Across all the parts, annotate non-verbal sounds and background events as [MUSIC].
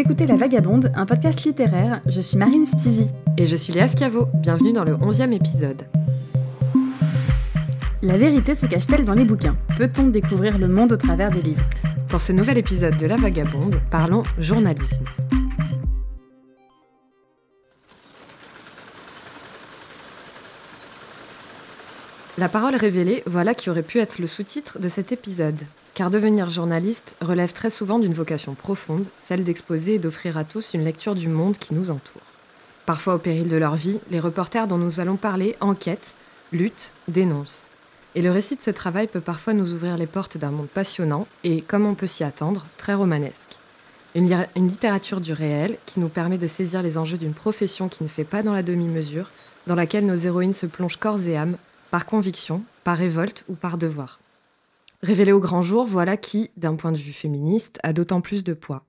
écoutez La Vagabonde, un podcast littéraire. Je suis Marine Stizy. Et je suis Léa Schiavo. Bienvenue dans le 11e épisode. La vérité se cache-t-elle dans les bouquins? Peut-on découvrir le monde au travers des livres? Pour ce nouvel épisode de La Vagabonde, parlons journalisme. La parole révélée, voilà qui aurait pu être le sous-titre de cet épisode. Car devenir journaliste relève très souvent d'une vocation profonde, celle d'exposer et d'offrir à tous une lecture du monde qui nous entoure. Parfois au péril de leur vie, les reporters dont nous allons parler enquêtent, luttent, dénoncent. Et le récit de ce travail peut parfois nous ouvrir les portes d'un monde passionnant et, comme on peut s'y attendre, très romanesque. Une, littérature du réel qui nous permet de saisir les enjeux d'une profession qui ne fait pas dans la demi-mesure, dans laquelle nos héroïnes se plongent corps et âme, par conviction, par révolte ou par devoir. Révélé au grand jour, voilà qui, d'un point de vue féministe, a d'autant plus de poids.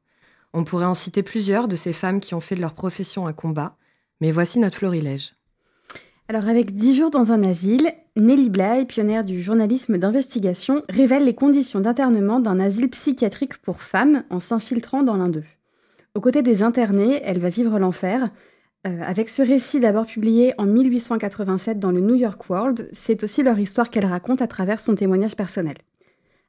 On pourrait en citer plusieurs de ces femmes qui ont fait de leur profession un combat, mais voici notre florilège. Alors avec dix jours dans un asile, Nelly Bly, pionnière du journalisme d'investigation, révèle les conditions d'internement d'un asile psychiatrique pour femmes en s'infiltrant dans l'un d'eux. Aux côtés des internés, elle va vivre l'enfer. Euh, avec ce récit d'abord publié en 1887 dans le New York World, c'est aussi leur histoire qu'elle raconte à travers son témoignage personnel.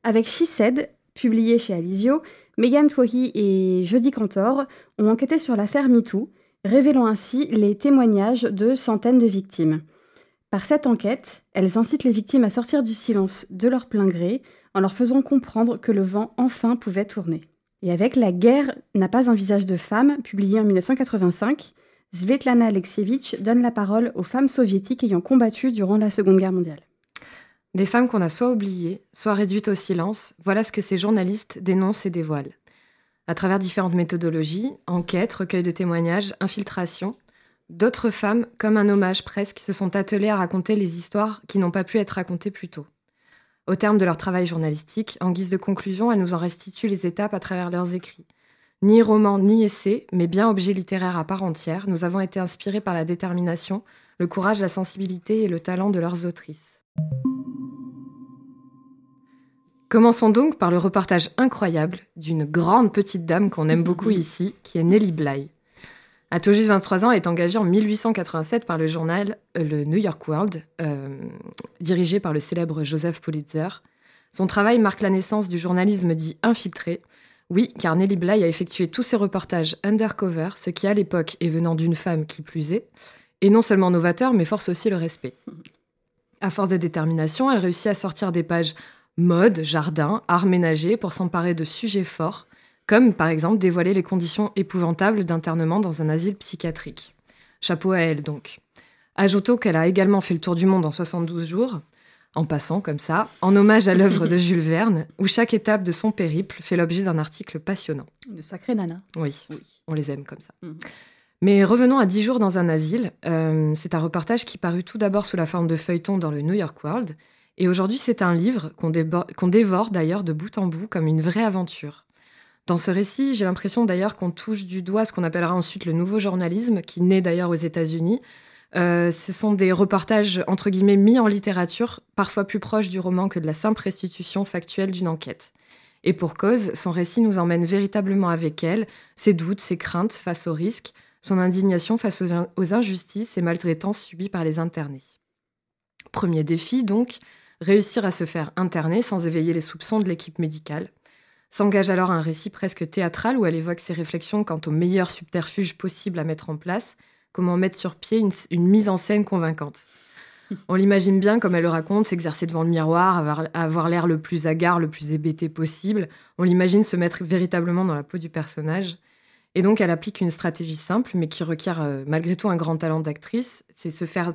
Avec She Said, publié chez Alizio, Megan Twohy et Jodie Cantor ont enquêté sur l'affaire MeToo, révélant ainsi les témoignages de centaines de victimes. Par cette enquête, elles incitent les victimes à sortir du silence de leur plein gré, en leur faisant comprendre que le vent enfin pouvait tourner. Et avec La guerre n'a pas un visage de femme, publié en 1985, Svetlana Alexievitch donne la parole aux femmes soviétiques ayant combattu durant la Seconde Guerre mondiale. Des femmes qu'on a soit oubliées, soit réduites au silence, voilà ce que ces journalistes dénoncent et dévoilent. À travers différentes méthodologies, enquêtes, recueils de témoignages, infiltrations, d'autres femmes, comme un hommage presque, se sont attelées à raconter les histoires qui n'ont pas pu être racontées plus tôt. Au terme de leur travail journalistique, en guise de conclusion, elles nous en restituent les étapes à travers leurs écrits. Ni roman ni essai, mais bien objet littéraire à part entière, nous avons été inspirés par la détermination, le courage, la sensibilité et le talent de leurs autrices. Commençons donc par le reportage incroyable d'une grande petite dame qu'on aime beaucoup ici, qui est Nellie Bly. À tout juste 23 ans, elle est engagée en 1887 par le journal euh, le New York World, euh, dirigé par le célèbre Joseph Pulitzer. Son travail marque la naissance du journalisme dit infiltré. Oui, car Nellie Bly a effectué tous ses reportages undercover, ce qui à l'époque, et venant d'une femme qui plus est, est non seulement novateur, mais force aussi le respect. À force de détermination, elle réussit à sortir des pages mode, jardin, art ménager pour s'emparer de sujets forts, comme par exemple dévoiler les conditions épouvantables d'internement dans un asile psychiatrique. Chapeau à elle donc. Ajoutons qu'elle a également fait le tour du monde en 72 jours, en passant comme ça, en hommage à l'œuvre de [LAUGHS] Jules Verne, où chaque étape de son périple fait l'objet d'un article passionnant. De sacré nana. Oui, oui, on les aime comme ça. Mhm. Mais revenons à 10 jours dans un asile. Euh, c'est un reportage qui parut tout d'abord sous la forme de feuilleton dans le New York World et aujourd'hui, c'est un livre qu'on dévore d'ailleurs de bout en bout comme une vraie aventure. Dans ce récit, j'ai l'impression d'ailleurs qu'on touche du doigt ce qu'on appellera ensuite le nouveau journalisme, qui naît d'ailleurs aux États-Unis. Euh, ce sont des reportages entre guillemets mis en littérature, parfois plus proches du roman que de la simple restitution factuelle d'une enquête. Et pour cause, son récit nous emmène véritablement avec elle, ses doutes, ses craintes face aux risques, son indignation face aux injustices et maltraitances subies par les internés. Premier défi donc, réussir à se faire interner sans éveiller les soupçons de l'équipe médicale. S'engage alors un récit presque théâtral où elle évoque ses réflexions quant aux meilleurs subterfuges possibles à mettre en place, comment mettre sur pied une, mise en scène convaincante. [LAUGHS] On l'imagine bien comme elle le raconte, s'exercer devant le miroir, avoir, avoir l'air le plus hagard, le plus hébété possible. On l'imagine se mettre véritablement dans la peau du personnage. Et donc, elle applique une stratégie simple, mais qui requiert euh, malgré tout un grand talent d'actrice. C'est se faire,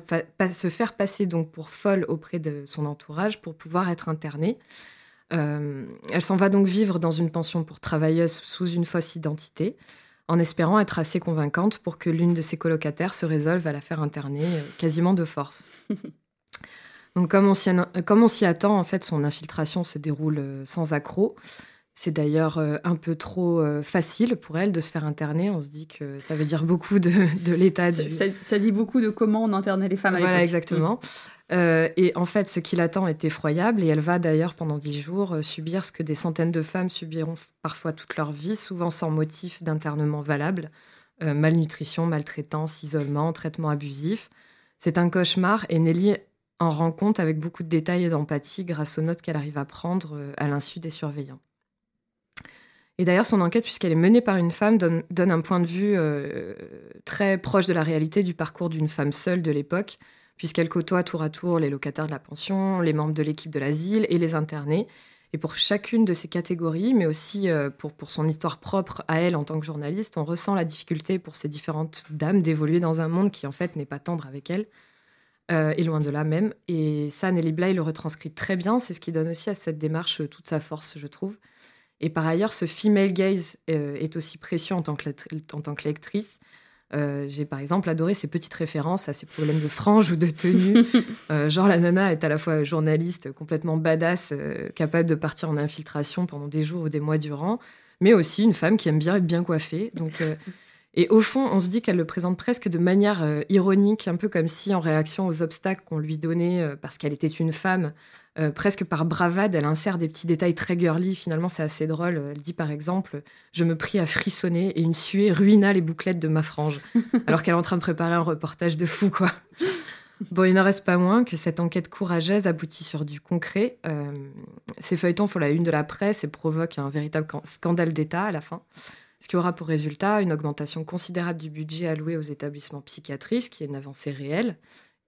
se faire passer donc pour folle auprès de son entourage pour pouvoir être internée. Euh, elle s'en va donc vivre dans une pension pour travailleuses sous une fausse identité, en espérant être assez convaincante pour que l'une de ses colocataires se résolve à la faire interner euh, quasiment de force. [LAUGHS] donc, comme on s'y attend, en fait, son infiltration se déroule sans accroc. C'est d'ailleurs euh, un peu trop euh, facile pour elle de se faire interner. On se dit que ça veut dire beaucoup de, [LAUGHS] l'état du... Ça, dit beaucoup de comment on internait les femmes à Voilà, exactement. Euh, et en fait, ce qui l'attend est effroyable. Et elle va d'ailleurs, pendant dix jours, subir ce que des centaines de femmes subiront parfois toute leur vie, souvent sans motif d'internement valable. malnutrition, maltraitance, isolement, traitement abusif. C'est un cauchemar et Nelly en rend compte avec beaucoup de détails et d'empathie grâce aux notes qu'elle arrive à prendre à l'insu des surveillants. Et d'ailleurs, son enquête, puisqu'elle est menée par une femme, donne, un point de vue euh, très proche de la réalité du parcours d'une femme seule de l'époque, puisqu'elle côtoie tour à tour les locataires de la pension, les membres de l'équipe de l'asile et les internés. Et pour chacune de ces catégories, mais aussi euh, pour, son histoire propre à elle en tant que journaliste, on ressent la difficulté pour ces différentes dames d'évoluer dans un monde qui en fait n'est pas tendre avec elles, euh, et loin de là même. Et ça, Nelly Bly le retranscrit très bien, c'est ce qui donne aussi à cette démarche toute sa force, je trouve. Et par ailleurs, ce female gaze euh, est aussi précieux en tant que, en tant que lectrice. Euh, j'ai par exemple adoré ces petites références à ces problèmes de frange ou de tenue. [LAUGHS] Euh, genre, la nana est à la fois journaliste, complètement badass, capable de partir en infiltration pendant des jours ou des mois durant, mais aussi une femme qui aime bien être bien coiffée. Donc, [LAUGHS] et au fond, on se dit qu'elle le présente presque de manière ironique, un peu comme si, en réaction aux obstacles qu'on lui donnait parce qu'elle était une femme, euh, presque par bravade, elle insère des petits détails très girly. Finalement, c'est assez drôle. Elle dit par exemple Je me pris à frissonner et une suée ruina les bouclettes de ma frange. [LAUGHS] alors qu'elle est en train de préparer un reportage de fou, quoi. Bon, il n'en reste pas moins que cette enquête courageuse aboutit sur du concret. Euh, ces feuilletons font la une de la presse et provoquent un véritable scandale d'État à la fin. Ce qui aura pour résultat une augmentation considérable du budget alloué aux établissements psychiatriques, qui est une avancée réelle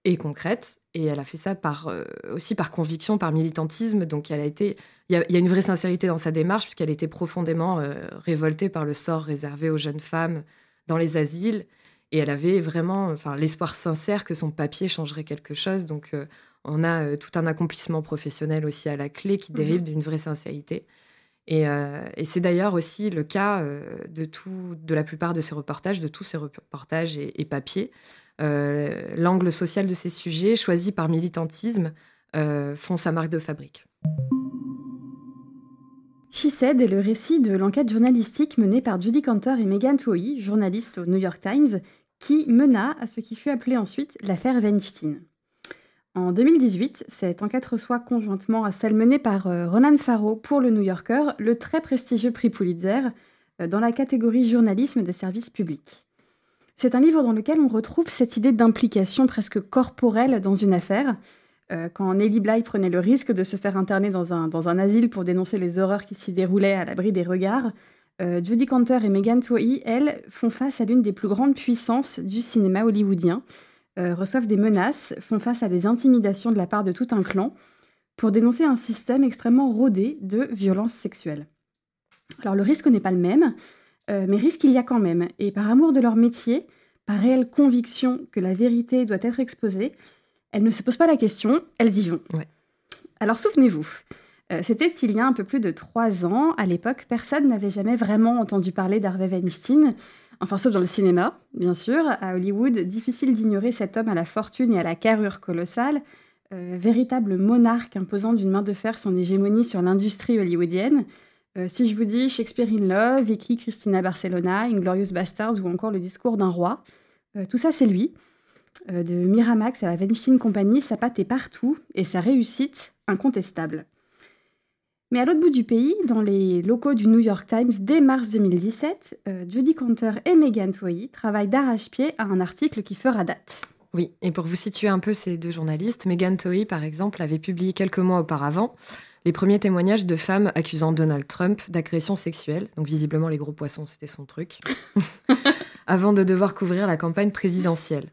et concrète. Et elle a fait ça par, euh, aussi par conviction, par militantisme. Donc elle a été, il y, a une vraie sincérité dans sa démarche puisqu'elle était profondément euh, révoltée par le sort réservé aux jeunes femmes dans les asiles. Et elle avait vraiment, enfin, l'espoir sincère que son papier changerait quelque chose. Donc euh, on a tout un accomplissement professionnel aussi à la clé qui dérive mhm. d'une vraie sincérité. Et, et c'est d'ailleurs aussi le cas de, tout, de la plupart de ces reportages, de tous ces reportages et, papiers. Euh, l'angle social de ces sujets, choisi par militantisme, euh, font sa marque de fabrique. She Said est le récit de l'enquête journalistique menée par Judy Cantor et Megan Twohy, journalistes au New York Times, qui mena à ce qui fut appelé ensuite l'affaire Weinstein. En 2018, cette enquête reçoit conjointement à celle menée par euh, Ronan Farrow pour le New Yorker le très prestigieux prix Pulitzer dans la catégorie journalisme de service public. C'est un livre dans lequel on retrouve cette idée d'implication presque corporelle dans une affaire. Euh, quand Nelly Bly prenait le risque de se faire interner dans un, dans un asile pour dénoncer les horreurs qui s'y déroulaient à l'abri des regards, euh, Judy Cantor et Megan Twohy, elles, font face à l'une des plus grandes puissances du cinéma hollywoodien, euh, reçoivent des menaces, font face à des intimidations de la part de tout un clan, pour dénoncer un système extrêmement rodé de violences sexuelles. Alors le risque n'est pas le même, euh, mais risque il y a quand même. Et par amour de leur métier, par réelle conviction que la vérité doit être exposée, elles ne se posent pas la question, elles y vont. Alors souvenez-vous, euh, c'était il y a un peu plus de trois ans. À l'époque, personne n'avait jamais vraiment entendu parler d'Harvey Weinstein. Enfin, sauf dans le cinéma, bien sûr. À Hollywood, difficile d'ignorer cet homme à la fortune et à la carrure colossale, euh, véritable monarque imposant d'une main de fer son hégémonie sur l'industrie hollywoodienne. Euh, si je vous dis Shakespeare in Love, Vicky Christina Barcelona, Inglorious Bastards ou encore Le discours d'un roi, euh, tout ça c'est lui. De Miramax à la Weinstein Company, sa patte est partout et sa réussite incontestable. Mais à l'autre bout du pays, dans les locaux du New York Times dès mars 2017, Judy Cantor et Megan Twohy travaillent d'arrache-pied à un article qui fera date. Oui, et pour vous situer un peu ces deux journalistes, Megan Twohy, par exemple, avait publié quelques mois auparavant les premiers témoignages de femmes accusant Donald Trump d'agression sexuelle. Donc visiblement les gros poissons, c'était son truc. [LAUGHS] Avant de devoir couvrir la campagne présidentielle.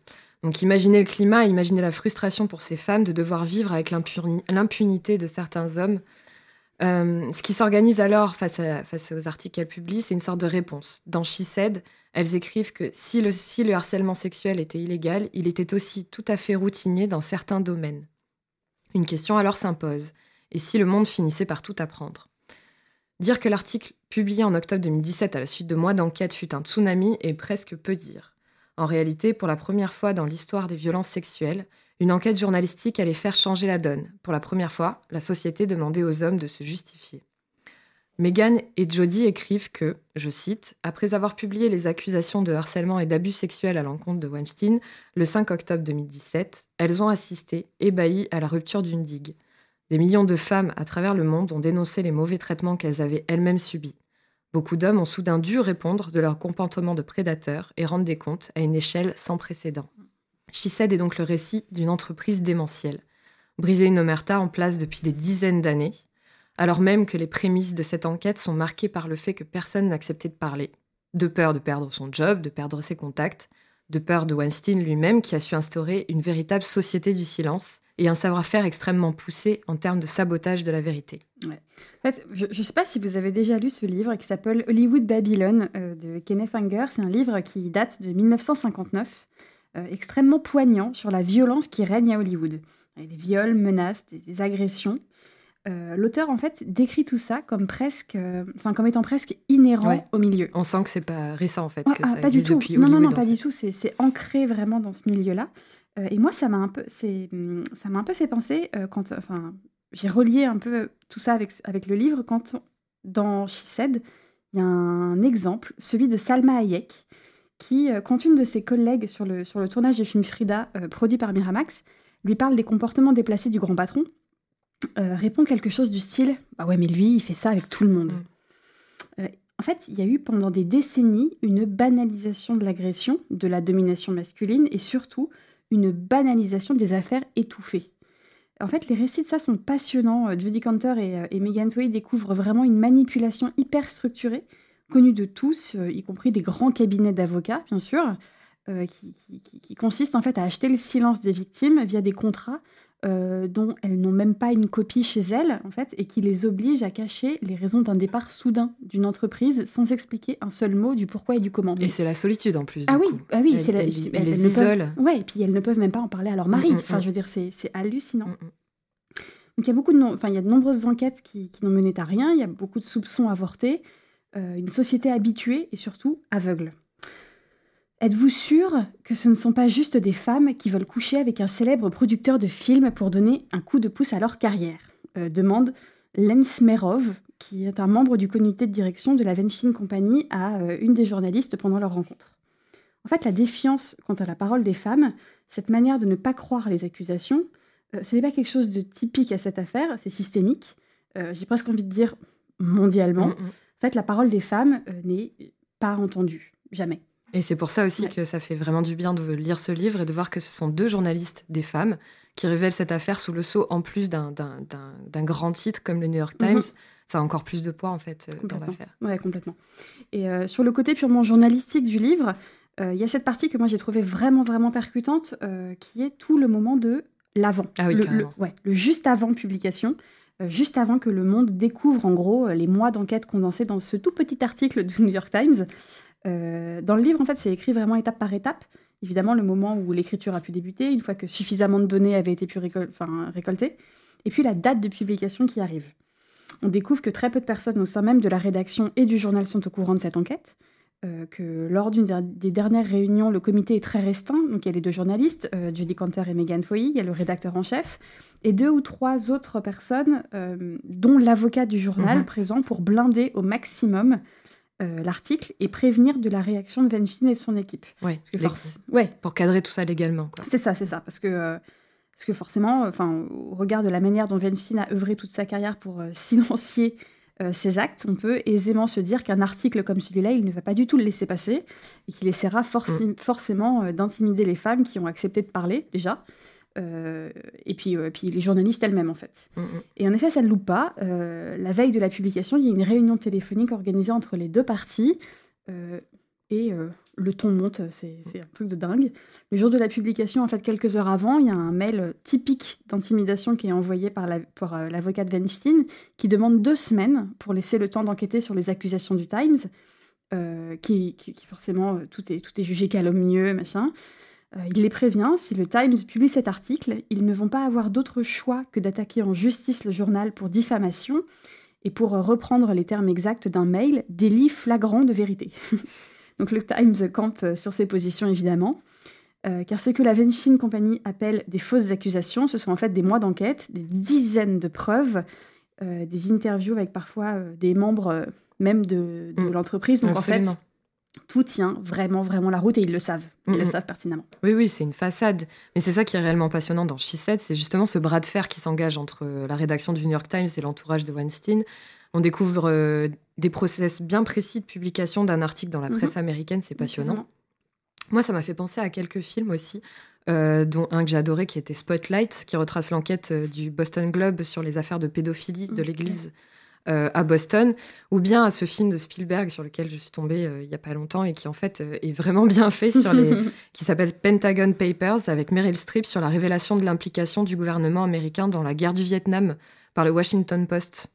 Donc imaginez le climat, imaginez la frustration pour ces femmes de devoir vivre avec l'impunité de certains hommes. Euh, ce qui s'organise alors face, aux articles qu'elles publient, c'est une sorte de réponse. Dans She Said, elles écrivent que si le, si le harcèlement sexuel était illégal, il était aussi tout à fait routinier dans certains domaines. Une question alors s'impose et si le monde finissait par tout apprendre? Dire que l'article publié en octobre 2017 à la suite de mois d'enquête fut un tsunami est presque peu dire. En réalité, pour la première fois dans l'histoire des violences sexuelles, une enquête journalistique allait faire changer la donne. Pour la première fois, la société demandait aux hommes de se justifier. Megan et Jodie écrivent que, je cite, Après avoir publié les accusations de harcèlement et d'abus sexuels à l'encontre de Weinstein le 5 octobre 2017, elles ont assisté, ébahies, à la rupture d'une digue. Des millions de femmes à travers le monde ont dénoncé les mauvais traitements qu'elles avaient elles-mêmes subis. Beaucoup d'hommes ont soudain dû répondre de leur comportement de prédateur et rendre des comptes à une échelle sans précédent. She est donc le récit d'une entreprise démentielle. Briser une omerta en place depuis des dizaines d'années, alors même que les prémices de cette enquête sont marquées par le fait que personne n'acceptait de parler, de peur de perdre son job, de perdre ses contacts, de peur de Weinstein lui-même qui a su instaurer une véritable société du silence et un savoir-faire extrêmement poussé en termes de sabotage de la vérité. En fait, je ne sais pas si vous avez déjà lu ce livre qui s'appelle Hollywood Babylon euh, de Kenneth Anger. C'est un livre qui date de 1959, euh, extrêmement poignant sur la violence qui règne à Hollywood. Il y a des viols, menaces, des agressions. Euh, l'auteur en fait décrit tout ça comme presque, euh, enfin comme étant presque inhérent au milieu. On sent que c'est pas récent en fait. que ah, pas du tout. non non non pas du tout. C'est ancré vraiment dans ce milieu-là. Euh, et moi ça m'a un peu, c'est ça m'a un peu fait penser quand, enfin j'ai relié un peu tout ça avec avec le livre quand dans She Said il y a un exemple, celui de Salma Hayek qui quand une de ses collègues sur le sur le tournage du film Frida produit par Miramax lui parle des comportements déplacés du grand patron euh, répond quelque chose du style Bah ouais, mais lui, il fait ça avec tout le monde. Mm. Euh, en fait, il y a eu pendant des décennies une banalisation de l'agression, de la domination masculine et surtout une banalisation des affaires étouffées. En fait, les récits de ça sont passionnants. Euh, Judy Cantor et, Megan Tway découvrent vraiment une manipulation hyper structurée, connue de tous, y compris des grands cabinets d'avocats, bien sûr, qui, qui, consiste en fait à acheter le silence des victimes via des contrats euh, dont elles n'ont même pas une copie chez elles, en fait, et qui les oblige à cacher les raisons d'un départ soudain d'une entreprise sans expliquer un seul mot du pourquoi et du comment. Et c'est la solitude en plus. Ah oui, ah oui, c'est la. Elles, les isolent. Ouais, et puis elles ne peuvent même pas en parler à leur mari. Mm, mm, enfin, mm. je veux dire, c'est hallucinant. Donc il y a beaucoup de, enfin il y a de nombreuses enquêtes qui, n'ont mené à rien. Il y a beaucoup de soupçons avortés, euh, une société habituée et surtout aveugle. Êtes-vous sûr que ce ne sont pas juste des femmes qui veulent coucher avec un célèbre producteur de films pour donner un coup de pouce à leur carrière? Euh, demande Lens Merov, qui est un membre du comité de direction de la Venshin Company, à euh, une des journalistes pendant leur rencontre. En fait, la défiance quant à la parole des femmes, cette manière de ne pas croire les accusations, ce n'est pas quelque chose de typique à cette affaire, c'est systémique. J'ai presque envie de dire mondialement. Mm, mm. En fait, la parole des femmes n'est pas entendue, jamais. Et c'est pour ça aussi que ça fait vraiment du bien de lire ce livre et de voir que ce sont deux journalistes, des femmes, qui révèlent cette affaire sous le sceau, en plus d'un grand titre comme le New York mhm. Times. Ça a encore plus de poids, en fait, euh, dans l'affaire. Oui, complètement. Et euh, sur le côté purement journalistique du livre, euh, il y a cette partie que moi j'ai trouvée vraiment, vraiment percutante, qui est tout le moment de l'avant. Ah oui, le, ouais, le juste avant publication juste avant que le monde découvre en gros les mois d'enquête condensés dans ce tout petit article du New York Times. Euh, dans le livre, en fait, c'est écrit vraiment étape par étape. Évidemment, le moment où l'écriture a pu débuter, une fois que suffisamment de données avaient été pu récoltées, et puis la date de publication qui arrive. On découvre que très peu de personnes au sein même de la rédaction et du journal sont au courant de cette enquête, euh, que lors d'une des dernières réunions, le comité est très restreint. Donc il y a les deux journalistes, euh, Judy Cantor et Megan Foy, il y a le rédacteur en chef, et deux ou trois autres personnes, dont l'avocat du journal, mhm. présent pour blinder au maximum euh, l'article et prévenir de la réaction de Weinstein et son équipe. Ouais, ouais. Pour cadrer tout ça légalement. C'est ça, c'est ça. Parce que, euh, parce que forcément, enfin, au regard de la manière dont Weinstein a œuvré toute sa carrière pour euh, silencier ses actes, on peut aisément se dire qu'un article comme celui-là, il ne va pas du tout le laisser passer et qu'il essaiera mm. forcément d'intimider les femmes qui ont accepté de parler déjà. Euh, et puis, euh, puis les journalistes elles-mêmes en fait. Mm, mm. Et en effet, ça ne loupe pas. Euh, la veille de la publication, il y a une réunion téléphonique organisée entre les deux parties et le ton monte, c'est un truc de dingue. Le jour de la publication, en fait, quelques heures avant, il y a un mail typique d'intimidation qui est envoyé par l'avocat la, de Weinstein qui demande deux semaines pour laisser le temps d'enquêter sur les accusations du Times, qui, qui, forcément, tout est, tout est jugé calomnieux, machin. Euh, il les prévient, si le Times publie cet article, ils ne vont pas avoir d'autre choix que d'attaquer en justice le journal pour diffamation et pour reprendre les termes exacts d'un mail, délit flagrant de vérité. [LAUGHS] Donc le Times campe sur ses positions évidemment, euh, car ce que la Venshin Company appelle des fausses accusations, ce sont en fait des mois d'enquête, des dizaines de preuves des interviews avec parfois des membres même de, mm. l'entreprise. Donc en fait, tout tient vraiment, vraiment la route et ils le savent. Ils le savent pertinemment. Oui, oui, c'est une façade. Mais c'est ça qui est réellement passionnant dans She Said, c'est justement ce bras de fer qui s'engage entre la rédaction du New York Times et l'entourage de Weinstein. On découvre euh, des process bien précis de publication d'un article dans la presse mhm. américaine, c'est passionnant. Moi, ça m'a fait penser à quelques films aussi, euh, dont un que j'ai adoré qui était Spotlight, qui retrace l'enquête euh, du Boston Globe sur les affaires de pédophilie de l'Église euh, à Boston, ou bien à ce film de Spielberg sur lequel je suis tombée euh, il y a pas longtemps et qui en fait euh, est vraiment [LAUGHS] bien fait, sur les, [LAUGHS] qui s'appelle Pentagon Papers avec Meryl Streep sur la révélation de l'implication du gouvernement américain dans la guerre du Vietnam par le Washington Post.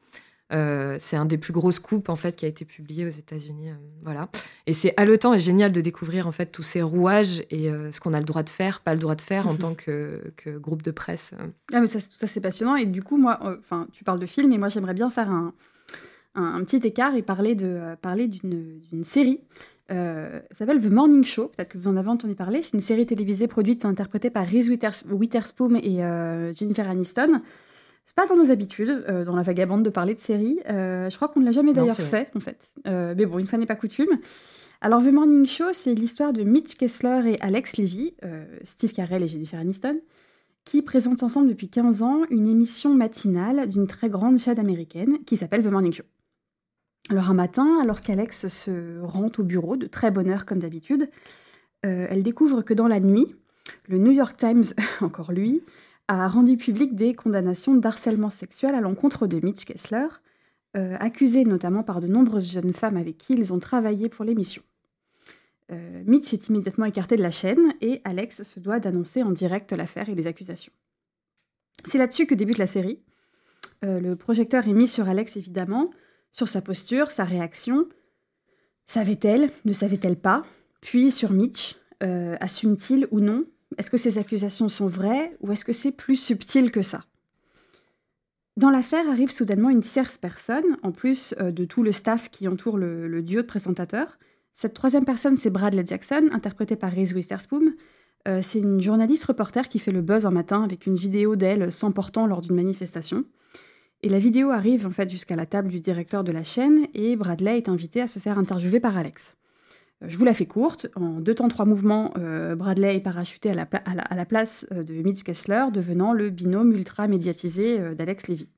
Euh, c'est un des plus gros scoops en fait qui a été publié aux États-Unis, euh, voilà. Et c'est haletant et génial de découvrir en fait tous ces rouages et euh, ce qu'on a le droit de faire, pas le droit de faire en tant que, groupe de presse. Ah mais ça, ça c'est passionnant et du coup moi, enfin tu parles de film et moi j'aimerais bien faire un, un, petit écart et parler de parler d'une série. ça s'appelle The Morning Show, peut-être que vous en avez entendu parler. C'est une série télévisée produite et interprétée par Reese Witherspoon et Jennifer Aniston. C'est pas dans nos habitudes, euh, dans la vagabonde, de parler de séries. Euh, je crois qu'on ne l'a jamais d'ailleurs fait, en fait. Euh, mais bon, une fois n'est pas coutume. Alors, The Morning Show, c'est l'histoire de Mitch Kessler et Alex Levy, Steve Carell et Jennifer Aniston, qui présentent ensemble depuis 15 ans une émission matinale d'une très grande chaîne américaine qui s'appelle The Morning Show. Alors, un matin, alors qu'Alex se rend au bureau, de très bonne heure comme d'habitude, elle découvre que dans la nuit, le New York Times, [LAUGHS] encore lui, a rendu public des condamnations d'harcèlement sexuel à l'encontre de Mitch Kessler, euh, accusé notamment par de nombreuses jeunes femmes avec qui ils ont travaillé pour l'émission. Euh, Mitch est immédiatement écarté de la chaîne et Alex se doit d'annoncer en direct l'affaire et les accusations. C'est là-dessus que débute la série. Euh, le projecteur est mis sur Alex évidemment, sur sa posture, sa réaction. Savait-elle? Ne savait-elle pas? Puis sur Mitch. Assume-t-il ou non est-ce que ces accusations sont vraies ou est-ce que c'est plus subtil que ça? Dans l'affaire arrive soudainement une tierce personne, en plus euh, de tout le staff qui entoure le, duo de présentateurs. Cette troisième personne, c'est Bradley Jackson, interprété par Reese Witherspoon. Euh, c'est une journaliste reporter qui fait le buzz un matin avec une vidéo d'elle s'emportant lors d'une manifestation. Et la vidéo arrive en fait jusqu'à la table du directeur de la chaîne et Bradley est invité à se faire interviewer par Alex. Je vous la fais courte. En deux temps, trois mouvements, euh, Bradley est parachuté à la, place euh, de Mitch Kessler, devenant le binôme ultra médiatisé euh, d'Alex Levy.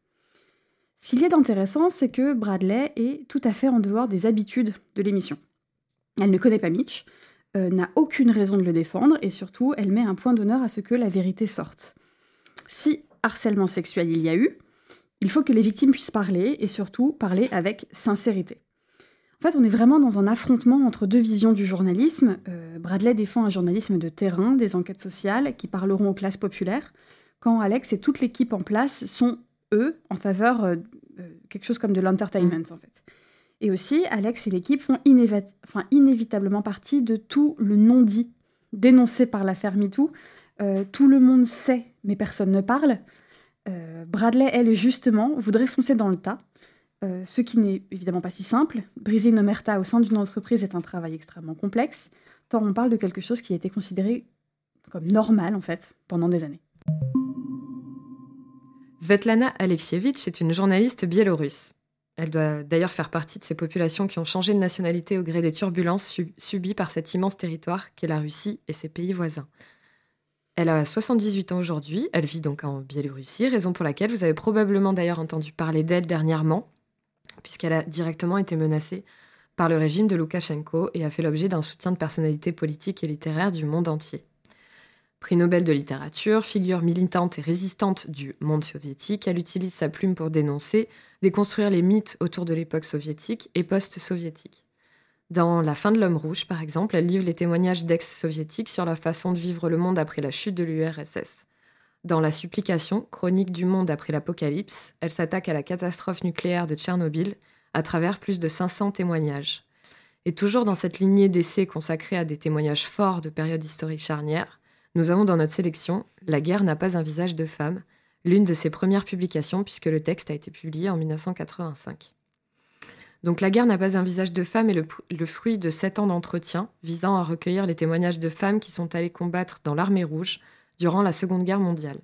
Ce qu'il y a d'intéressant, c'est que Bradley est tout à fait en dehors des habitudes de l'émission. Elle ne connaît pas Mitch, n'a aucune raison de le défendre, et surtout, elle met un point d'honneur à ce que la vérité sorte. Si harcèlement sexuel il y a eu, il faut que les victimes puissent parler, et surtout parler avec sincérité. En fait, on est vraiment dans un affrontement entre deux visions du journalisme. Euh, Bradley défend un journalisme de terrain, des enquêtes sociales qui parleront aux classes populaires, quand Alex et toute l'équipe en place sont, eux, en faveur de euh, quelque chose comme de l'entertainment, en fait. Et aussi, Alex et l'équipe font inévitablement partie de tout le non-dit dénoncé par l'affaire MeToo. Euh, tout le monde sait, mais personne ne parle. Bradley, elle, justement, voudrait foncer dans le tas. Euh, ce qui n'est évidemment pas si simple. Briser une omerta au sein d'une entreprise est un travail extrêmement complexe, tant on parle de quelque chose qui a été considéré comme normal en fait pendant des années. Svetlana Alexievitch est une journaliste biélorusse. Elle doit d'ailleurs faire partie de ces populations qui ont changé de nationalité au gré des turbulences subies par cet immense territoire qu'est la Russie et ses pays voisins. Elle a 78 ans aujourd'hui, elle vit donc en Biélorussie, raison pour laquelle vous avez probablement d'ailleurs entendu parler d'elle dernièrement puisqu'elle a directement été menacée par le régime de Loukachenko et a fait l'objet d'un soutien de personnalités politiques et littéraires du monde entier. Prix Nobel de littérature, figure militante et résistante du monde soviétique, elle utilise sa plume pour dénoncer, déconstruire les mythes autour de l'époque soviétique et post-soviétique. Dans La fin de l'homme rouge, par exemple, elle livre les témoignages d'ex-soviétiques sur la façon de vivre le monde après la chute de l'URSS. Dans La supplication, chronique du monde après l'apocalypse, elle s'attaque à la catastrophe nucléaire de Tchernobyl à travers plus de 500 témoignages. Et toujours dans cette lignée d'essais consacrés à des témoignages forts de périodes historiques charnières, nous avons dans notre sélection La guerre n'a pas un visage de femme, l'une de ses premières publications puisque le texte a été publié en 1985. Donc La guerre n'a pas un visage de femme est le, le fruit de sept ans d'entretien visant à recueillir les témoignages de femmes qui sont allées combattre dans l'armée rouge durant la Seconde Guerre mondiale.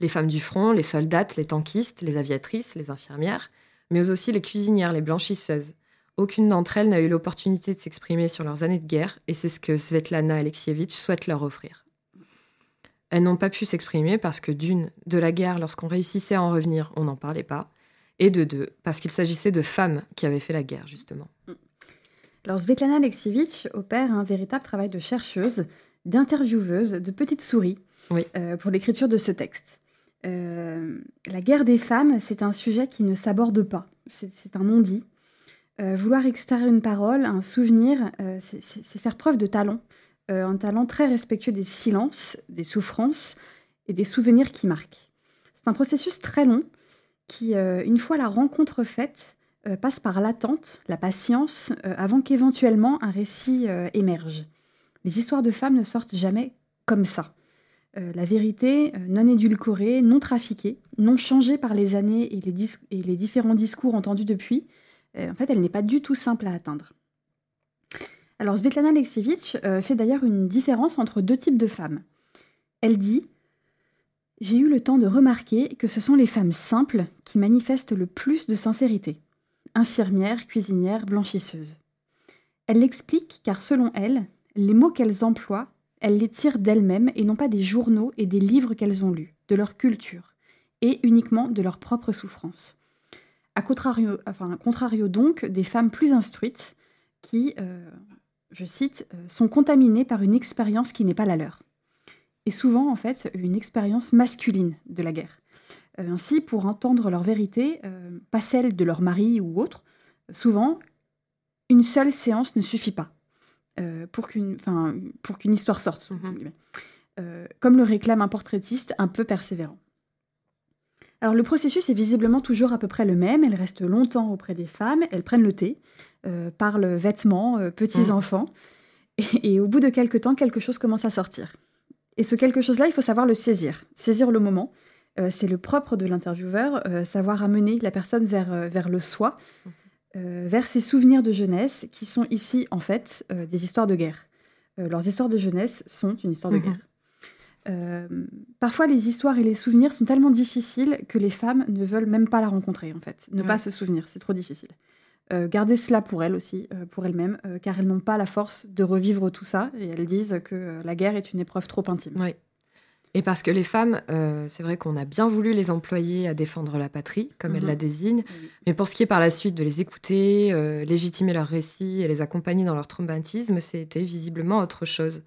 Les femmes du front, les soldates, les tankistes, les aviatrices, les infirmières, mais aussi les cuisinières, les blanchisseuses. Aucune d'entre elles n'a eu l'opportunité de s'exprimer sur leurs années de guerre, et c'est ce que Svetlana Alexievitch souhaite leur offrir. Elles n'ont pas pu s'exprimer parce que d'une, de la guerre, lorsqu'on réussissait à en revenir, on n'en parlait pas, et de deux, parce qu'il s'agissait de femmes qui avaient fait la guerre, justement. Alors Svetlana Alexievitch opère un véritable travail de chercheuse, d'intervieweuse, de petite souris euh, pour l'écriture de ce texte. Euh, la guerre des femmes, c'est un sujet qui ne s'aborde pas, c'est un non-dit. Euh, vouloir extraire une parole, un souvenir, c'est faire preuve de talent, un talent très respectueux des silences, des souffrances et des souvenirs qui marquent. C'est un processus très long qui, une fois la rencontre faite, passe par l'attente, la patience, avant qu'éventuellement un récit émerge. Les histoires de femmes ne sortent jamais comme ça. Euh, la vérité euh, non édulcorée, non trafiquée, non changée par les années et les, différents discours entendus depuis, euh, en fait, elle n'est pas du tout simple à atteindre. Alors Svetlana Alexievitch fait d'ailleurs une différence entre deux types de femmes. Elle dit J'ai eu le temps de remarquer que ce sont les femmes simples qui manifestent le plus de sincérité. Infirmières, cuisinières, blanchisseuses. Elle l'explique car selon elle, les mots qu'elles emploient elles les tirent d'elles-mêmes et non pas des journaux et des livres qu'elles ont lus, de leur culture, et uniquement de leur propre souffrance. A contrario, donc des femmes plus instruites qui, euh, je cite, euh, sont contaminées par une expérience qui n'est pas la leur. Et souvent, en fait, une expérience masculine de la guerre. Euh, ainsi, pour entendre leur vérité, pas celle de leur mari ou autre, souvent, une seule séance ne suffit pas. Euh, pour qu'une qu'une histoire sorte, mhm. euh, comme le réclame un portraitiste un peu persévérant. Alors le processus est visiblement toujours à peu près le même, elles restent longtemps auprès des femmes, elles prennent le thé, euh, parlent vêtements, petits-enfants, mhm. et, au bout de quelques temps, quelque chose commence à sortir. Et ce quelque chose-là, il faut savoir le saisir, saisir le moment. c'est le propre de l'intervieweur, savoir amener la personne vers, vers le soi. Euh, vers ces souvenirs de jeunesse qui sont ici en fait euh, des histoires de guerre. Euh, leurs histoires de jeunesse sont une histoire de mhm. guerre. parfois, les histoires et les souvenirs sont tellement difficiles que les femmes ne veulent même pas la rencontrer, en fait. Ne pas se souvenir, c'est trop difficile. garder cela pour elles aussi, pour elles-mêmes, car elles n'ont pas la force de revivre tout ça, et elles disent que la guerre est une épreuve trop intime. Et parce que les femmes, euh, c'est vrai qu'on a bien voulu les employer à défendre la patrie, comme elle mhm. la désigne, mais pour ce qui est par la suite de les écouter, euh, légitimer leurs récits et les accompagner dans leur traumatisme, c'était visiblement autre chose.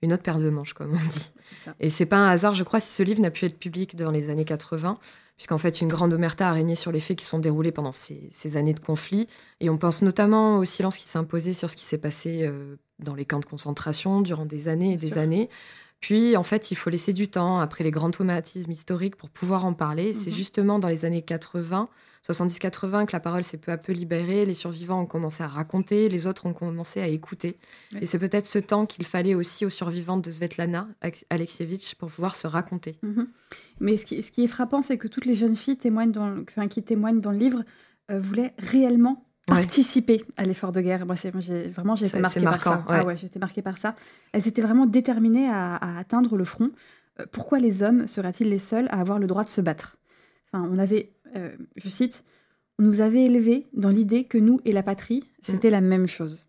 Une autre paire de manches, comme on dit. Ça. Et c'est pas un hasard, je crois, si ce livre n'a pu être public dans les années 80, puisqu'en fait, une grande omerta a régné sur les faits qui sont déroulés pendant ces, années de conflit. Et on pense notamment au silence qui s'est imposé sur ce qui s'est passé euh, dans les camps de concentration durant des années et des années. Puis, en fait, il faut laisser du temps après les grands traumatismes historiques pour pouvoir en parler. C'est mhm. justement dans les années 80, 70-80 que la parole s'est peu à peu libérée. Les survivants ont commencé à raconter, les autres ont commencé à écouter. Et c'est peut-être ce temps qu'il fallait aussi aux survivantes de Svetlana Alexievitch pour pouvoir se raconter. Mhm. Mais ce qui, ce qui, est frappant, c'est que toutes les jeunes filles témoignent dans, enfin, qui témoignent dans le livre euh, voulaient réellement participer à l'effort de guerre. Moi, c'est, j'ai, vraiment, j'ai été marquée par ça. Ah ouais, j'ai été marquée par ça. Elles étaient vraiment déterminées à, atteindre le front. Euh, pourquoi les hommes seraient-ils les seuls à avoir le droit de se battre? Enfin, on avait, euh, je cite, on nous avait élevés dans l'idée que nous et la patrie, c'était mm. la même chose.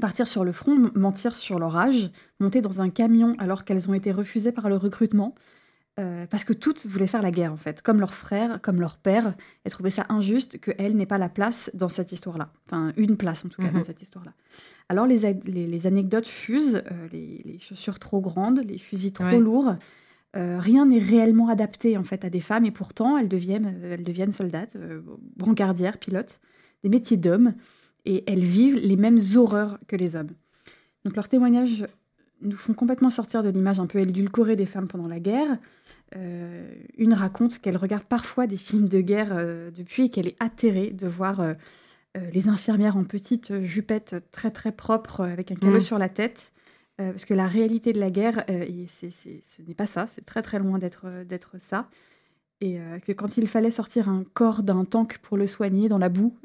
Partir sur le front, mentir sur leur âge, monter dans un camion alors qu'elles ont été refusées par le recrutement, euh, parce que toutes voulaient faire la guerre, en fait, comme leur frère, comme leur père, et trouvaient ça injuste qu'elle n'ait pas la place dans cette histoire-là. Enfin, une place, en tout cas, dans mhm. cette histoire-là. Alors, les, les, anecdotes fusent, euh, les, chaussures trop grandes, les fusils trop lourds. Euh, rien n'est réellement adapté, en fait, à des femmes, et pourtant, elles deviennent, elles deviennent soldates, brancardières, pilotes, des métiers d'hommes, et elles vivent les mêmes horreurs que les hommes. Donc, leurs témoignages nous font complètement sortir de l'image un peu édulcorée des femmes pendant la guerre, euh, une raconte qu'elle regarde parfois des films de guerre euh, depuis et qu'elle est atterrée de voir euh, les infirmières en petites jupettes très très propres avec un calot mm. sur la tête. parce que la réalité de la guerre, ce n'est pas ça, c'est très très loin d'être ça. Et que quand il fallait sortir un corps d'un tank pour le soigner dans la boue,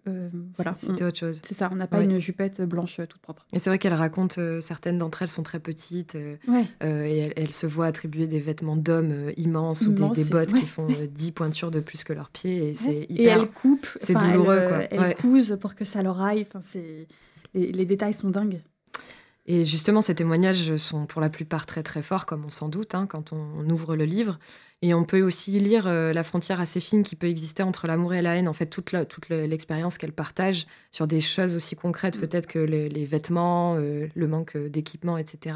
voilà. C'était autre chose. C'est ça, on n'a pas une jupette blanche toute propre. Et c'est vrai qu'elle raconte, certaines d'entre elles sont très petites et elles, se voient attribuer des vêtements d'hommes immenses, ou des, bottes qui font 10 pointures de plus que leurs pieds et c'est hyper... Et elles coupent, c'est douloureux. quoi. Cousent pour que ça leur aille, enfin, c'est... Les, les détails sont dingues. Et justement, ces témoignages sont pour la plupart très très forts, comme on s'en doute, hein, quand on, ouvre le livre. Et on peut aussi lire euh, la frontière assez fine qui peut exister entre l'amour et la haine, en fait, toute, toute l'expérience qu'elle partage sur des choses aussi concrètes, mm. peut-être que les, vêtements, euh, le manque d'équipement, etc.,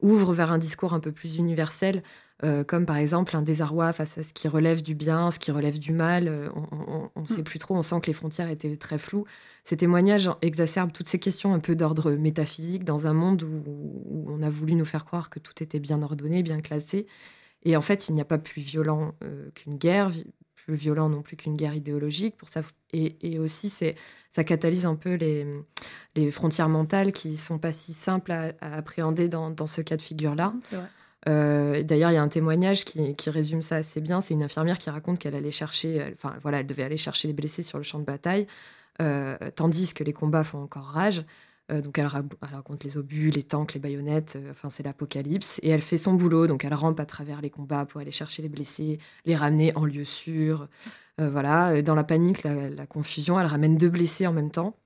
ouvrent vers un discours un peu plus universel euh, comme par exemple un désarroi face à ce qui relève du bien, ce qui relève du mal. Euh, on ne sait mm. plus trop, on sent que les frontières étaient très floues. Ces témoignages exacerbent toutes ces questions un peu d'ordre métaphysique dans un monde où, on a voulu nous faire croire que tout était bien ordonné, bien classé. Et en fait, il n'y a pas plus violent euh, qu'une guerre, plus violent non plus qu'une guerre idéologique. Pour ça. Et, aussi, ça catalyse un peu les, frontières mentales qui sont pas si simples à, appréhender dans, dans, ce cas de figure-là. C'est vrai. Euh, d'ailleurs, il y a un témoignage qui, résume ça assez bien. C'est une infirmière qui raconte qu'elle allait chercher, enfin voilà, elle devait aller chercher les blessés sur le champ de bataille, euh, tandis que les combats font encore rage. Euh, donc elle, raconte les obus, les tanks, les baïonnettes. Enfin, c'est l'apocalypse. Et elle fait son boulot. Donc elle rampe à travers les combats pour aller chercher les blessés, les ramener en lieu sûr. voilà. Dans la panique, la confusion, elle ramène deux blessés en même temps.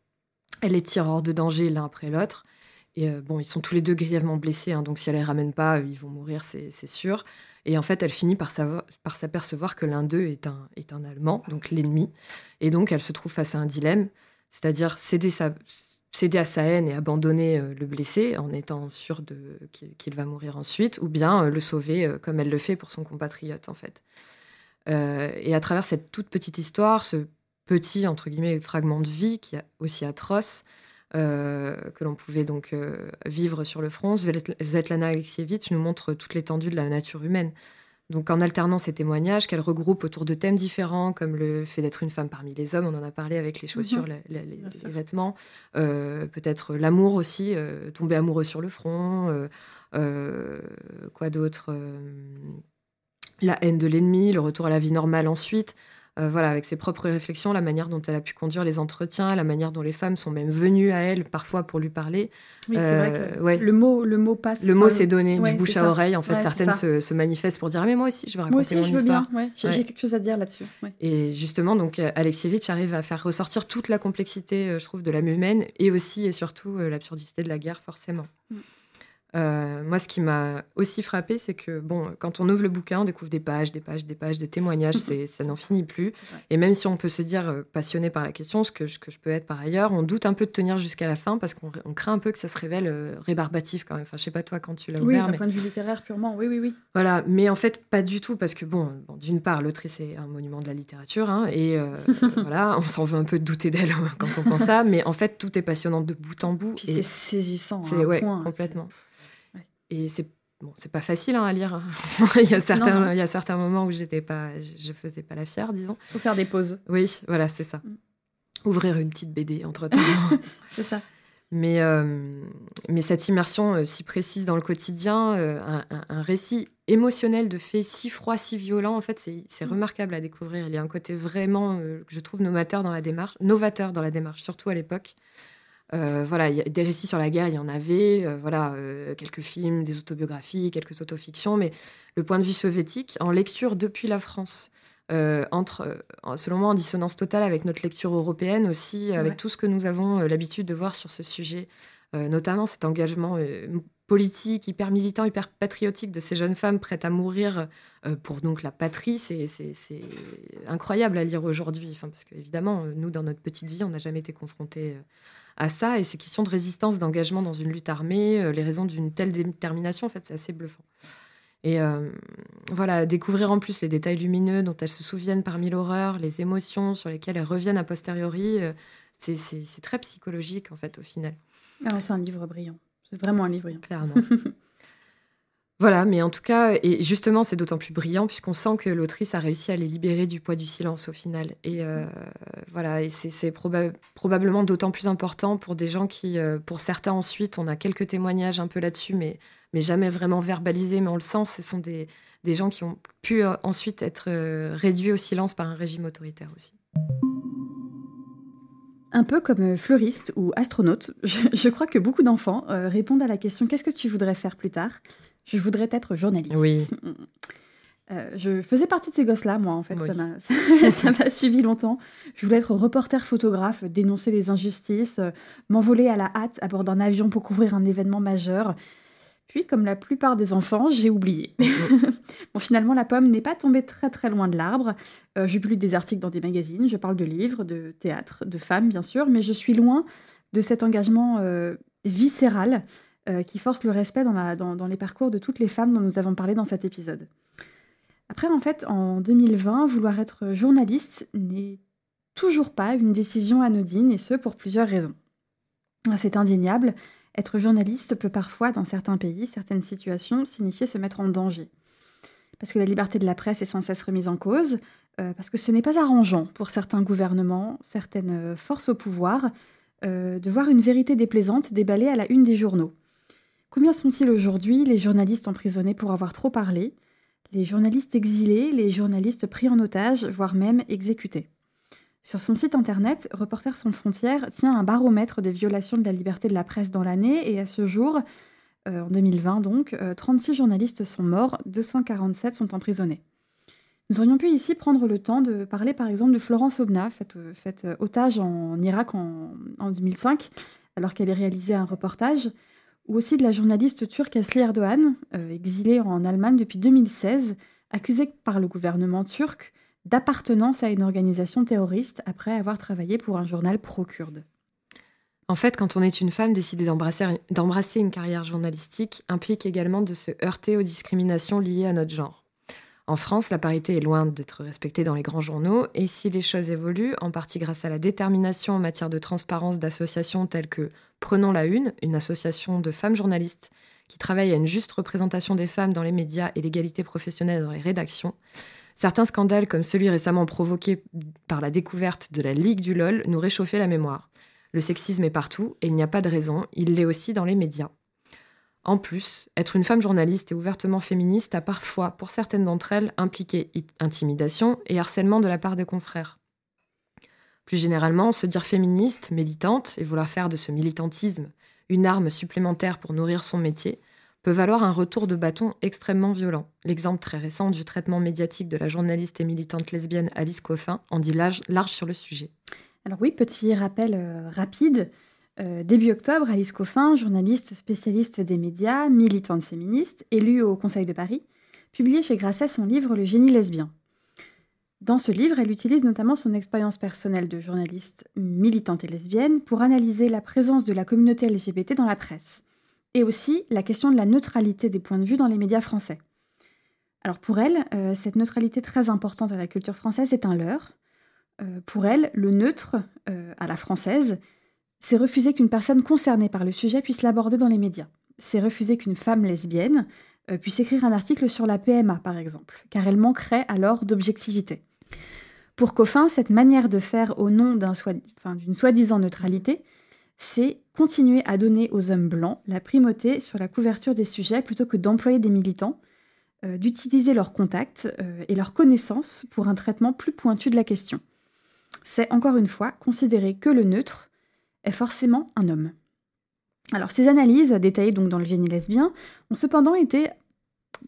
Elle les tire hors de danger l'un après l'autre. Et euh, bon, ils sont tous les deux grièvement blessés, hein, donc si elle les ramène pas, ils vont mourir, c'est sûr. Et en fait, elle finit par s'apercevoir que l'un d'eux est un, est un Allemand, donc l'ennemi. Et donc, elle se trouve face à un dilemme, c'est-à-dire céder, céder à sa haine et abandonner euh, le blessé en étant sûre qu'il va mourir ensuite, ou bien euh, le sauver comme elle le fait pour son compatriote, en fait. et à travers cette toute petite histoire, ce petit, entre guillemets, fragment de vie qui est aussi atroce, euh, que l'on pouvait donc euh, vivre sur le front. Svetlana Alexievitch nous montre toute l'étendue de la nature humaine. Donc en alternant ces témoignages qu'elle regroupe autour de thèmes différents, comme le fait d'être une femme parmi les hommes, on en a parlé avec les chaussures, mhm. les, vêtements, euh, peut-être l'amour aussi, tomber amoureux sur le front, quoi d'autre La haine de l'ennemi, le retour à la vie normale ensuite. Euh, voilà, avec ses propres réflexions, la manière dont elle a pu conduire les entretiens, la manière dont les femmes sont même venues à elle parfois pour lui parler. Oui, c'est vrai que euh, le mot, le mot passe. Le mot s'est donné du bouche à oreille. En fait, certaines se, manifestent pour dire ah, mais moi aussi, je veux raconter moi aussi, je veux Bien. J'ai quelque chose à dire là-dessus. Et justement, donc Alexievitch arrive à faire ressortir toute la complexité, euh, je trouve, de l'âme humaine et aussi et surtout l'absurdité de la guerre, forcément. Mm. Euh, moi, ce qui m'a aussi frappé, c'est que bon, quand on ouvre le bouquin, on découvre des pages, des pages, des pages de témoignages, ça n'en finit plus. Et même si on peut se dire euh, passionné par la question, ce que, je, que je peux être par ailleurs, on doute un peu de tenir jusqu'à la fin parce qu'on craint un peu que ça se révèle euh, rébarbatif quand même. Enfin, je sais pas toi quand tu l'as ouvert. Oui, d'un point de vue littéraire purement, oui, oui, oui. Voilà, mais en fait, pas du tout parce que bon, d'une part, l'autrice est un monument de la littérature hein, et [LAUGHS] voilà, on s'en veut un peu de douter d'elle quand on pense ça, mais en fait, tout est passionnant de bout en bout. C'est saisissant. C'est ouais, complètement. Et c'est bon, c'est pas facile hein, à lire. [LAUGHS] il, y a certains, il y a certains moments où j'étais pas, je faisais pas la fière, disons. Faut faire des pauses. Oui, voilà, c'est ça. Mm. Ouvrir une petite BD entre temps. [LAUGHS] c'est ça. Mais, euh, mais cette immersion euh, si précise dans le quotidien, euh, un, récit émotionnel de faits si froids, si violents, en fait, c'est mm. remarquable à découvrir. Il y a un côté vraiment, que je trouve, novateur dans la démarche, novateur dans la démarche, surtout à l'époque. Euh, voilà, y a des récits sur la guerre, il y en avait, euh, voilà, euh, quelques films, des autobiographies, quelques autofictions, mais le point de vue soviétique, en lecture depuis la France, entre, selon moi, en dissonance totale avec notre lecture européenne aussi, avec tout ce que nous avons l'habitude de voir sur ce sujet, notamment cet engagement politique, hyper militant, hyper patriotique de ces jeunes femmes prêtes à mourir pour donc la patrie, c'est incroyable à lire aujourd'hui. Enfin, parce qu'évidemment, nous, dans notre petite vie, on n'a jamais été confrontés à ça et ces questions de résistance, d'engagement dans une lutte armée, euh, les raisons d'une telle détermination, en fait, c'est assez bluffant. Et euh, voilà, découvrir en plus les détails lumineux dont elles se souviennent parmi l'horreur, les émotions sur lesquelles elles reviennent a posteriori, euh, c'est très psychologique en fait au final. Ah, c'est un livre brillant. C'est vraiment un livre brillant. Clairement. [LAUGHS] Voilà, mais en tout cas, et justement, c'est d'autant plus brillant puisqu'on sent que l'autrice a réussi à les libérer du poids du silence au final. Et euh, voilà, et c'est probablement d'autant plus important pour des gens qui, euh, pour certains ensuite, on a quelques témoignages un peu là-dessus, mais mais jamais vraiment verbalisé, mais on le sent, ce sont des, gens qui ont pu euh, ensuite être réduits au silence par un régime autoritaire aussi. Un peu comme fleuriste ou astronaute, je, crois que beaucoup d'enfants répondent à la question Qu'est-ce que tu voudrais faire plus tard? Je voudrais être journaliste. Oui. je faisais partie de ces gosses-là, moi, en fait. [LAUGHS] Ça m'a suivi longtemps. Je voulais être reporter photographe, dénoncer les injustices, m'envoler à la hâte à bord d'un avion pour couvrir un événement majeur. Puis, comme la plupart des enfants, j'ai oublié. [LAUGHS] bon, finalement, la pomme n'est pas tombée très très loin de l'arbre. Euh, j'ai lu des articles dans des magazines, je parle de livres, de théâtre, de femmes, bien sûr, mais je suis loin de cet engagement euh, viscéral euh, qui force le respect dans, les parcours de toutes les femmes dont nous avons parlé dans cet épisode. Après, en fait, en 2020, vouloir être journaliste n'est toujours pas une décision anodine, et ce, pour plusieurs raisons. C'est indéniable, être journaliste peut parfois, dans certains pays, certaines situations, signifier se mettre en danger. Parce que la liberté de la presse est sans cesse remise en cause, euh, parce que ce n'est pas arrangeant pour certains gouvernements, certaines euh, forces au pouvoir, de voir une vérité déplaisante déballée à la une des journaux. Combien sont-ils aujourd'hui les journalistes emprisonnés pour avoir trop parlé, les journalistes exilés, les journalistes pris en otage, voire même exécutés. Sur son site internet, Reporters sans frontières tient un baromètre des violations de la liberté de la presse dans l'année et à ce jour, euh, en 2020 donc, 36 euh, journalistes sont morts, 247 sont emprisonnés. Nous aurions pu ici prendre le temps de parler par exemple de Florence Obna, faite, euh, otage en Irak en, 2005, alors qu'elle est réalisée un reportage, ou aussi de la journaliste turque Asli Erdogan, exilée en Allemagne depuis 2016, accusée par le gouvernement turc d'appartenance à une organisation terroriste après avoir travaillé pour un journal pro-kurde. En fait, quand on est une femme, décider d'embrasser une carrière journalistique implique également de se heurter aux discriminations liées à notre genre. En France, la parité est loin d'être respectée dans les grands journaux, et si les choses évoluent, en partie grâce à la détermination en matière de transparence d'associations telles que Prenons la Une, une association de femmes journalistes qui travaille à une juste représentation des femmes dans les médias et l'égalité professionnelle dans les rédactions, Certains scandales, comme celui récemment provoqué par la découverte de la Ligue du LOL, nous réchauffaient la mémoire. Le sexisme est partout et il n'y a pas de raison, il l'est aussi dans les médias. En plus, être une femme journaliste et ouvertement féministe a parfois, pour certaines d'entre elles, impliqué intimidation et harcèlement de la part de confrères. Plus généralement, se dire féministe, militante, et vouloir faire de ce militantisme une arme supplémentaire pour nourrir son métier, peut valoir un retour de bâton extrêmement violent. L'exemple très récent du traitement médiatique de la journaliste et militante lesbienne Alice Coffin en dit large, sur le sujet. Alors oui, petit rappel euh, rapide. Euh, début octobre, Alice Coffin, journaliste spécialiste des médias, militante féministe, élue au Conseil de Paris, publiait chez Grasset son livre Le génie lesbien. Dans ce livre, elle utilise notamment son expérience personnelle de journaliste militante et lesbienne pour analyser la présence de la communauté LGBT dans la presse et aussi la question de la neutralité des points de vue dans les médias français. Alors pour elle, euh, cette neutralité très importante à la culture française est un leurre. Euh, pour elle, le neutre, à la française, c'est refuser qu'une personne concernée par le sujet puisse l'aborder dans les médias. C'est refuser qu'une femme lesbienne puisse écrire un article sur la PMA, par exemple, car elle manquerait alors d'objectivité. Pour Coffin, cette manière de faire au nom d'une soi-disant neutralité, c'est continuer à donner aux hommes blancs la primauté sur la couverture des sujets plutôt que d'employer des militants, euh, d'utiliser leurs contacts euh, et leurs connaissances pour un traitement plus pointu de la question. C'est encore une fois considérer que le neutre est forcément un homme. Alors ces analyses, détaillées donc dans le génie lesbien, ont cependant été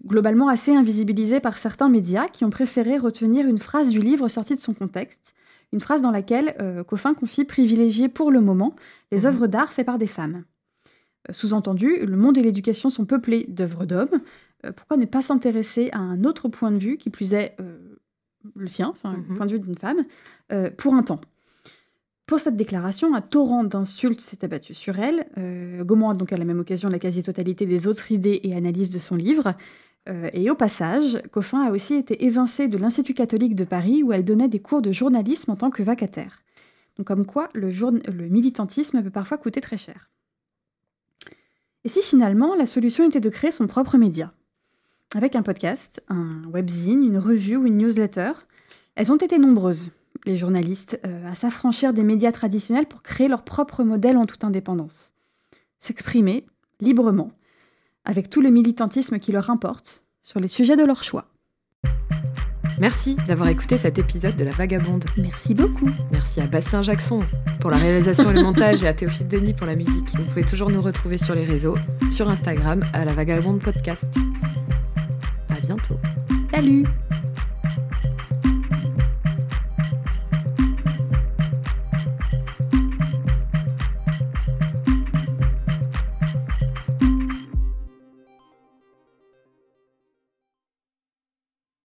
globalement assez invisibilisées par certains médias qui ont préféré retenir une phrase du livre sortie de son contexte, une phrase dans laquelle euh, Coffin confie privilégier pour le moment les mhm. œuvres d'art faites par des femmes. Euh, sous-entendu, le monde et l'éducation sont peuplés d'œuvres d'hommes. Euh, pourquoi ne pas s'intéresser à un autre point de vue, qui plus est le sien, enfin le mhm. point de vue d'une femme, pour un temps? Pour cette déclaration, un torrent d'insultes s'est abattu sur elle, euh, gommant donc à la même occasion la quasi-totalité des autres idées et analyses de son livre. Euh, et au passage, Coffin a aussi été évincée de l'Institut catholique de Paris où elle donnait des cours de journalisme en tant que vacataire. Comme quoi, le, le militantisme peut parfois coûter très cher. Et si finalement la solution était de créer son propre média? Avec un podcast, un webzine, une revue ou une newsletter, elles ont été nombreuses, les journalistes, euh, à s'affranchir des médias traditionnels pour créer leur propre modèle en toute indépendance. S'exprimer librement, avec tout le militantisme qui leur importe, sur les sujets de leur choix. Merci d'avoir écouté cet épisode de La Vagabonde. Merci beaucoup. Merci à Bastien Jackson pour la réalisation et le montage et à Théophile Denis pour la musique. Vous pouvez toujours nous retrouver sur les réseaux, sur Instagram, à La Vagabonde Podcast. À bientôt. Salut